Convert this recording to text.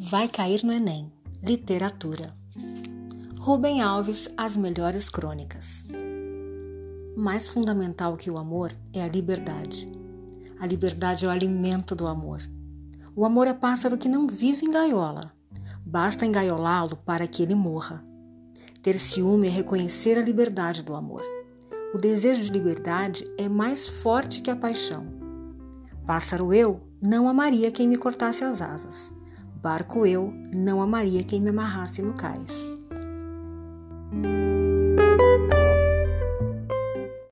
Vai cair no Enem. Literatura. Rubem Alves, As Melhores Crônicas. Mais fundamental que o amor é a liberdade. A liberdade é o alimento do amor. O amor é pássaro que não vive em gaiola. Basta engaiolá-lo para que ele morra. Ter ciúme é reconhecer a liberdade do amor. O desejo de liberdade é mais forte que a paixão. Pássaro eu não amaria quem me cortasse as asas. Barco eu não amaria quem me amarrasse no cais.